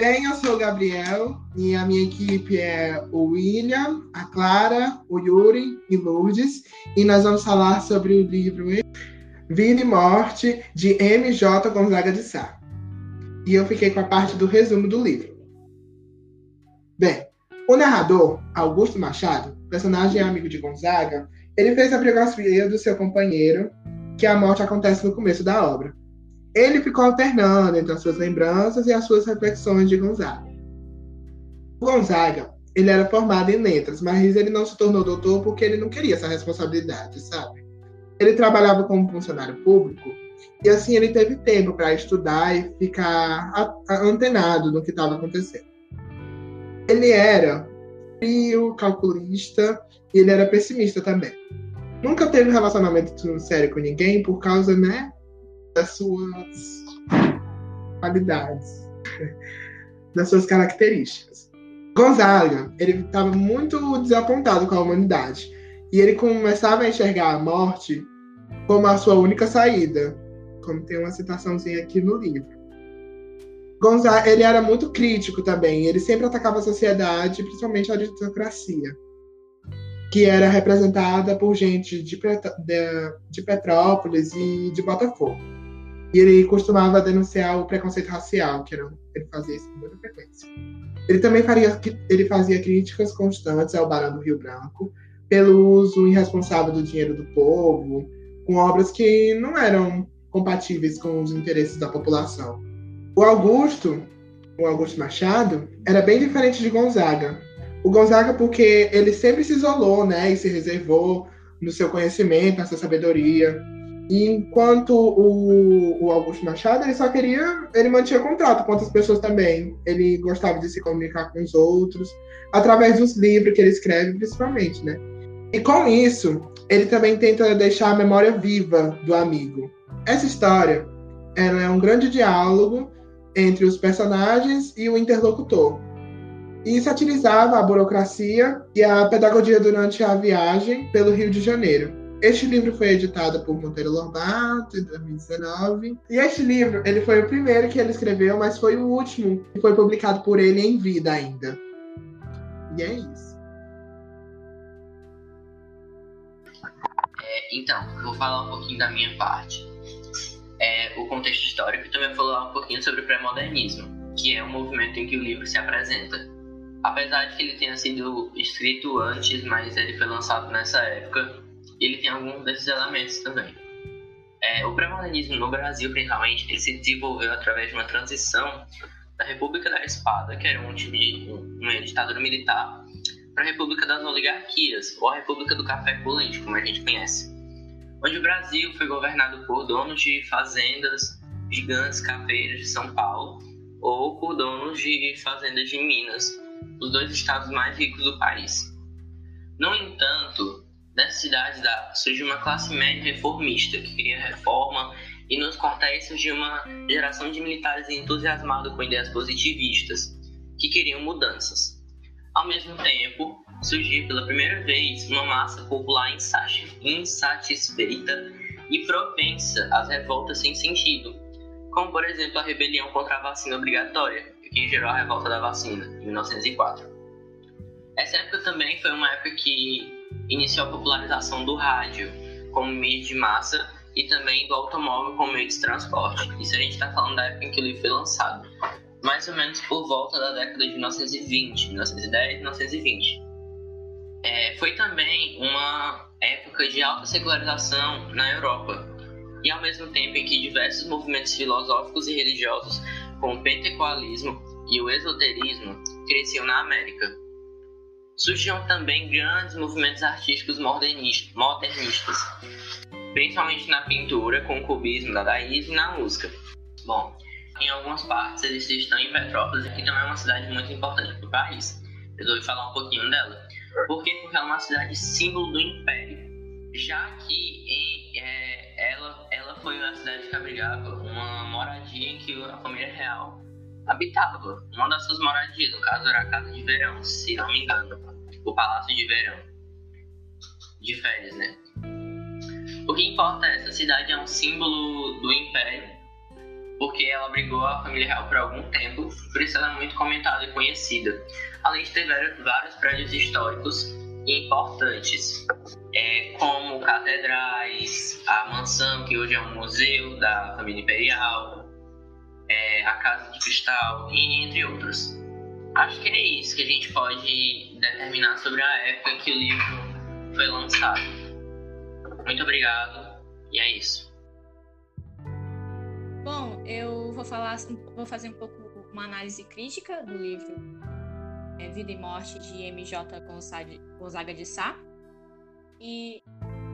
Bem, eu sou o Gabriel e a minha equipe é o William, a Clara, o Yuri e Lourdes. E nós vamos falar sobre o livro Vida e Morte, de M.J. Gonzaga de Sá. E eu fiquei com a parte do resumo do livro. Bem, o narrador, Augusto Machado, personagem amigo de Gonzaga, ele fez a biografia do seu companheiro, que a morte acontece no começo da obra. Ele ficou alternando entre as suas lembranças e as suas reflexões de Gonzaga. O Gonzaga, ele era formado em letras, mas ele não se tornou doutor porque ele não queria essa responsabilidade, sabe? Ele trabalhava como funcionário público e assim ele teve tempo para estudar e ficar antenado no que estava acontecendo. Ele era frio, calculista e ele era pessimista também. Nunca teve relacionamento sério com ninguém por causa, né, das suas qualidades, das suas características. Gonzaga, ele estava muito desapontado com a humanidade e ele começava a enxergar a morte como a sua única saída, como tem uma citaçãozinha aqui no livro. Gonzaga, ele era muito crítico também, ele sempre atacava a sociedade, principalmente a aristocracia, que era representada por gente de, de, de Petrópolis e de Botafogo. E ele costumava denunciar o preconceito racial, que era, ele fazia isso com muita frequência. Ele também faria, ele fazia críticas constantes ao Barão do Rio Branco pelo uso irresponsável do dinheiro do povo, com obras que não eram compatíveis com os interesses da população. O Augusto, o Augusto Machado, era bem diferente de Gonzaga. O Gonzaga porque ele sempre se isolou, né, e se reservou no seu conhecimento, na sua sabedoria. Enquanto o, o Augusto Machado, ele só queria, ele mantinha contato com outras pessoas também. Ele gostava de se comunicar com os outros, através dos livros que ele escreve, principalmente, né? E com isso, ele também tenta deixar a memória viva do amigo. Essa história ela é um grande diálogo entre os personagens e o interlocutor. E satirizava a burocracia e a pedagogia durante a viagem pelo Rio de Janeiro. Este livro foi editado por Monteiro Lobato em 2019. E este livro, ele foi o primeiro que ele escreveu, mas foi o último que foi publicado por ele em vida ainda. E é isso. É, então, vou falar um pouquinho da minha parte. É, o contexto histórico e também vou falar um pouquinho sobre o pré-modernismo, que é um movimento em que o livro se apresenta. Apesar de que ele tenha sido escrito antes, mas ele foi lançado nessa época, ele tem alguns desses elementos também. É, o pré-modernismo no Brasil, principalmente, ele se desenvolveu através de uma transição da República da Espada, que era um tipo de uma ditadura militar, para a República das Oligarquias, ou a República do Café Político, como a gente conhece. Onde o Brasil foi governado por donos de fazendas gigantes cafeiras de São Paulo, ou por donos de fazendas de Minas, os dois estados mais ricos do país. No entanto, Nessa cidade da, surgiu uma classe média reformista que queria reforma e nos quartéis surgiu uma geração de militares entusiasmados com ideias positivistas que queriam mudanças. Ao mesmo tempo, surgiu pela primeira vez uma massa popular insatisfeita e propensa às revoltas sem sentido, como por exemplo a rebelião contra a vacina obrigatória, que gerou a revolta da vacina, em 1904. Essa época também foi uma época que iniciou a popularização do rádio como meio de massa e também do automóvel como meio de transporte. Isso a gente está falando da época em que o livro foi lançado, mais ou menos por volta da década de 1920, 1910 1920. É, foi também uma época de alta secularização na Europa, e ao mesmo tempo em que diversos movimentos filosóficos e religiosos, como o pentecostalismo e o esoterismo, cresciam na América surgiram também grandes movimentos artísticos modernistas, principalmente na pintura, com o cubismo, dadaísmo e na música. Bom, em algumas partes eles estão em Petrópolis, que também é uma cidade muito importante para o país. Vou falar um pouquinho dela. Por quê? Porque ela é uma cidade símbolo do Império. Já que em, é, ela, ela foi uma cidade que abrigava uma moradia em que a família real habitava. Uma das suas moradias, no caso era a Casa de Verão, se não me engano. O Palácio de Verão. De férias, né? O que importa é essa cidade é um símbolo do Império porque ela abrigou a família real por algum tempo, por isso ela é muito comentada e conhecida, além de ter vários prédios históricos importantes, é, como catedrais, a mansão, que hoje é um museu da família imperial, é, a Casa de Cristal, e entre outros. Acho que é isso que a gente pode determinar sobre a época que o livro foi lançado. Muito obrigado, e é isso. Bom, eu vou falar, vou fazer um pouco uma análise crítica do livro é, Vida e Morte de M.J. Gonzaga de Sá. E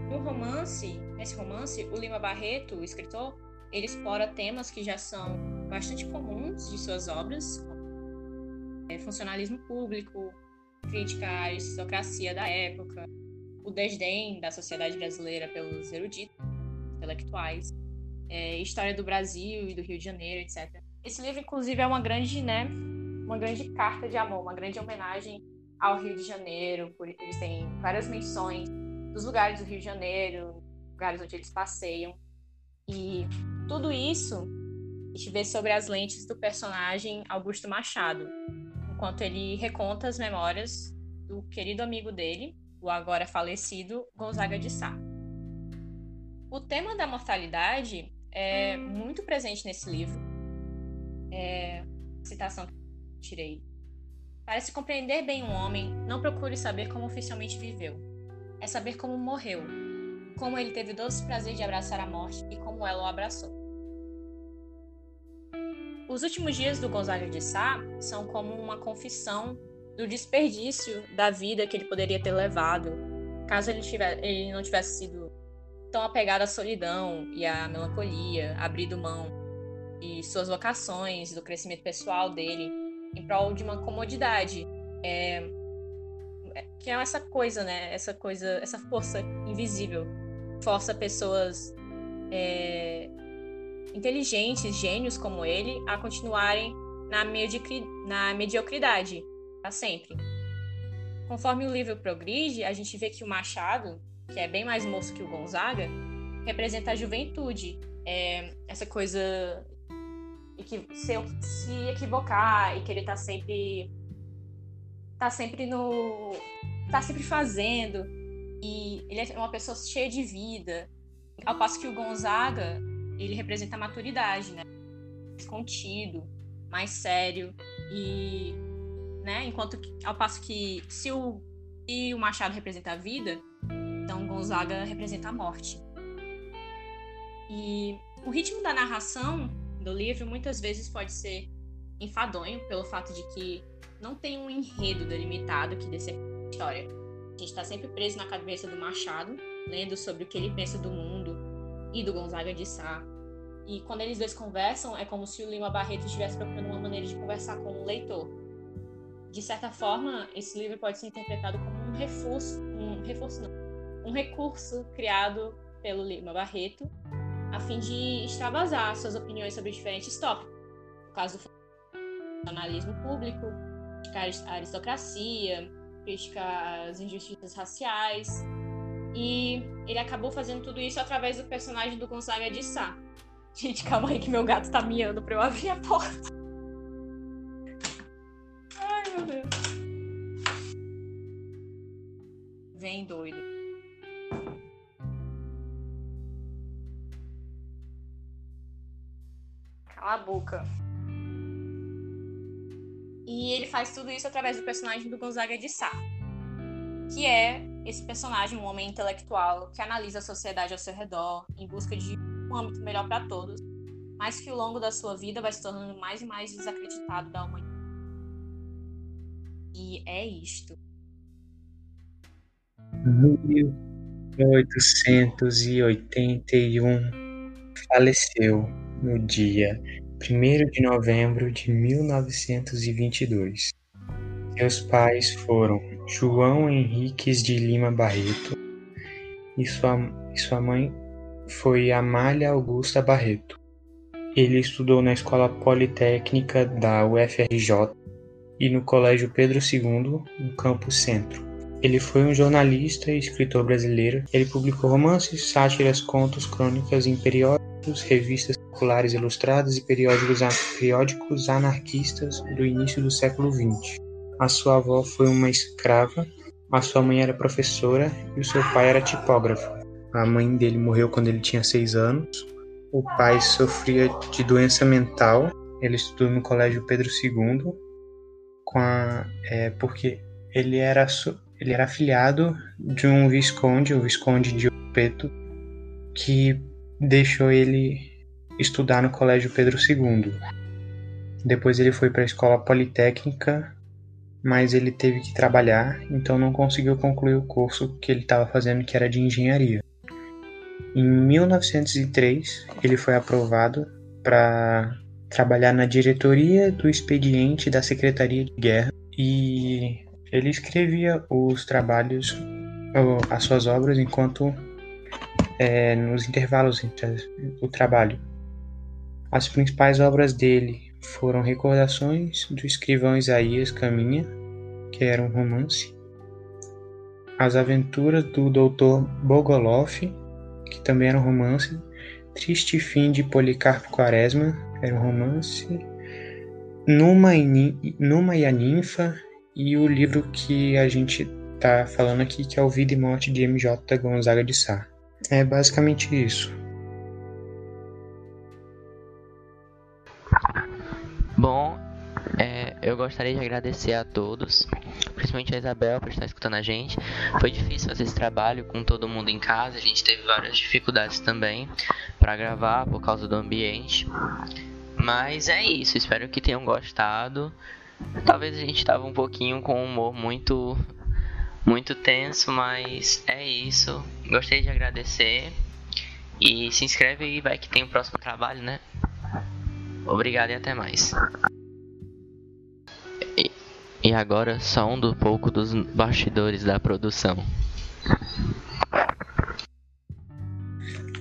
no romance, nesse romance, o Lima Barreto, o escritor, ele explora temas que já são bastante comuns de suas obras, como é, funcionalismo público, crítica à aristocracia da época, o desdém da sociedade brasileira pelos eruditos, intelectuais, é, história do Brasil e do Rio de Janeiro, etc. Esse livro, inclusive, é uma grande, né, uma grande carta de amor, uma grande homenagem ao Rio de Janeiro. Por, eles têm várias menções dos lugares do Rio de Janeiro, lugares onde eles passeiam. E tudo isso vê sobre as lentes do personagem Augusto Machado, enquanto ele reconta as memórias do querido amigo dele, o agora falecido Gonzaga de Sá. O tema da mortalidade é muito presente nesse livro. É, citação tirei. Para se compreender bem um homem, não procure saber como oficialmente viveu. É saber como morreu, como ele teve o doce prazer de abraçar a morte e como ela o abraçou. Os últimos dias do Gonzaga de Sá são como uma confissão do desperdício da vida que ele poderia ter levado, caso ele, tivesse, ele não tivesse sido tão apegado à solidão e à melancolia, abrido mão de suas vocações, do crescimento pessoal dele em prol de uma comodidade. É, que é essa coisa, né? Essa coisa, essa força invisível. Força pessoas é, inteligentes, gênios como ele, a continuarem na, mediocri na mediocridade para sempre. Conforme o livro progride, a gente vê que o Machado, que é bem mais moço que o Gonzaga, representa a juventude. É, essa coisa equi se, se equivocar e querer estar tá sempre tá sempre no tá sempre fazendo e ele é uma pessoa cheia de vida ao passo que o Gonzaga ele representa a maturidade né? Mais contido mais sério. E né enquanto que, ao passo que se o e o Machado representa a vida então Gonzaga representa a morte. E o ritmo da narração do livro muitas vezes pode ser enfadonho pelo fato de que não tem um enredo delimitado que desse a história. A gente está sempre preso na cabeça do Machado, lendo sobre o que ele pensa do mundo e do Gonzaga de Sá. E quando eles dois conversam, é como se o Lima Barreto estivesse procurando uma maneira de conversar com o leitor. De certa forma, esse livro pode ser interpretado como um reforço, um reforço não, um recurso criado pelo Lima Barreto a fim de extravasar suas opiniões sobre diferentes tópicos. No caso do funcionalismo público, à aristocracia, crítica às injustiças raciais. E ele acabou fazendo tudo isso através do personagem do Gonzaga de Sá. Gente, calma aí que meu gato tá miando pra eu abrir a porta. Ai, meu Deus. Vem doido. Cala a boca. E ele faz tudo isso através do personagem do Gonzaga de Sá, que é esse personagem, um homem intelectual que analisa a sociedade ao seu redor em busca de um âmbito melhor para todos, mas que ao longo da sua vida vai se tornando mais e mais desacreditado da humanidade. E é isto. 1881 faleceu no dia 1 de novembro de 1922. Seus pais foram João Henriques de Lima Barreto e sua, e sua mãe foi Amália Augusta Barreto. Ele estudou na Escola Politécnica da UFRJ e no Colégio Pedro II, no Campo Centro. Ele foi um jornalista e escritor brasileiro. Ele publicou romances, sátiras, contos, crônicas em periódicos revistas populares ilustradas e periódicos, periódicos anarquistas do início do século XX. A sua avó foi uma escrava, a sua mãe era professora e o seu pai era tipógrafo. A mãe dele morreu quando ele tinha seis anos. O pai sofria de doença mental. Ele estudou no Colégio Pedro II, com a, é, porque ele era, ele era afiliado de um visconde, o visconde de Opeto, que deixou ele estudar no Colégio Pedro II. Depois ele foi para a escola politécnica, mas ele teve que trabalhar, então não conseguiu concluir o curso que ele estava fazendo, que era de engenharia. Em 1903, ele foi aprovado para trabalhar na diretoria do expediente da Secretaria de Guerra e ele escrevia os trabalhos, as suas obras, enquanto é, nos intervalos entre o trabalho. As principais obras dele foram Recordações do escrivão Isaías Caminha, que era um romance, As Aventuras do Dr. Bogoloff, que também era um romance, Triste Fim de Policarpo Quaresma, era um romance, Numa e, Numa e a Ninfa, e o livro que a gente tá falando aqui, que é o Vida e Morte de MJ Gonzaga de Sá. É basicamente isso. Bom, é, eu gostaria de agradecer a todos, principalmente a Isabel por estar escutando a gente. Foi difícil fazer esse trabalho com todo mundo em casa, a gente teve várias dificuldades também para gravar por causa do ambiente. Mas é isso, espero que tenham gostado. Talvez a gente estava um pouquinho com um humor muito muito tenso, mas é isso. Gostei de agradecer. E se inscreve aí, vai que tem o próximo trabalho, né? Obrigado e até mais. E, e agora só um do pouco dos bastidores da produção.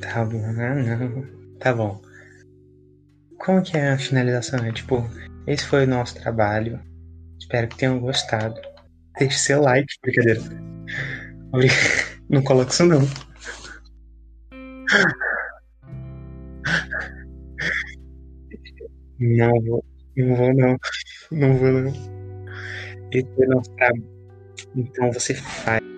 Tá bom, ah, não. Tá bom. Como que é a finalização? É tipo, esse foi o nosso trabalho. Espero que tenham gostado. Deixe seu like, brincadeira. Não coloque isso não. Não vou, não vou não. Não vou não. É nosso trabalho. Então você faz.